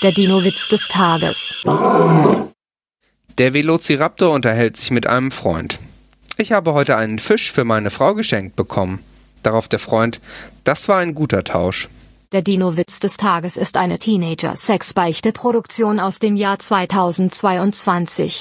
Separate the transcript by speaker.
Speaker 1: Der Dino-Witz des Tages.
Speaker 2: Der Velociraptor unterhält sich mit einem Freund. Ich habe heute einen Fisch für meine Frau geschenkt bekommen. Darauf der Freund, das war ein guter Tausch.
Speaker 1: Der Dino-Witz des Tages ist eine Teenager-Sexbeichte-Produktion aus dem Jahr 2022.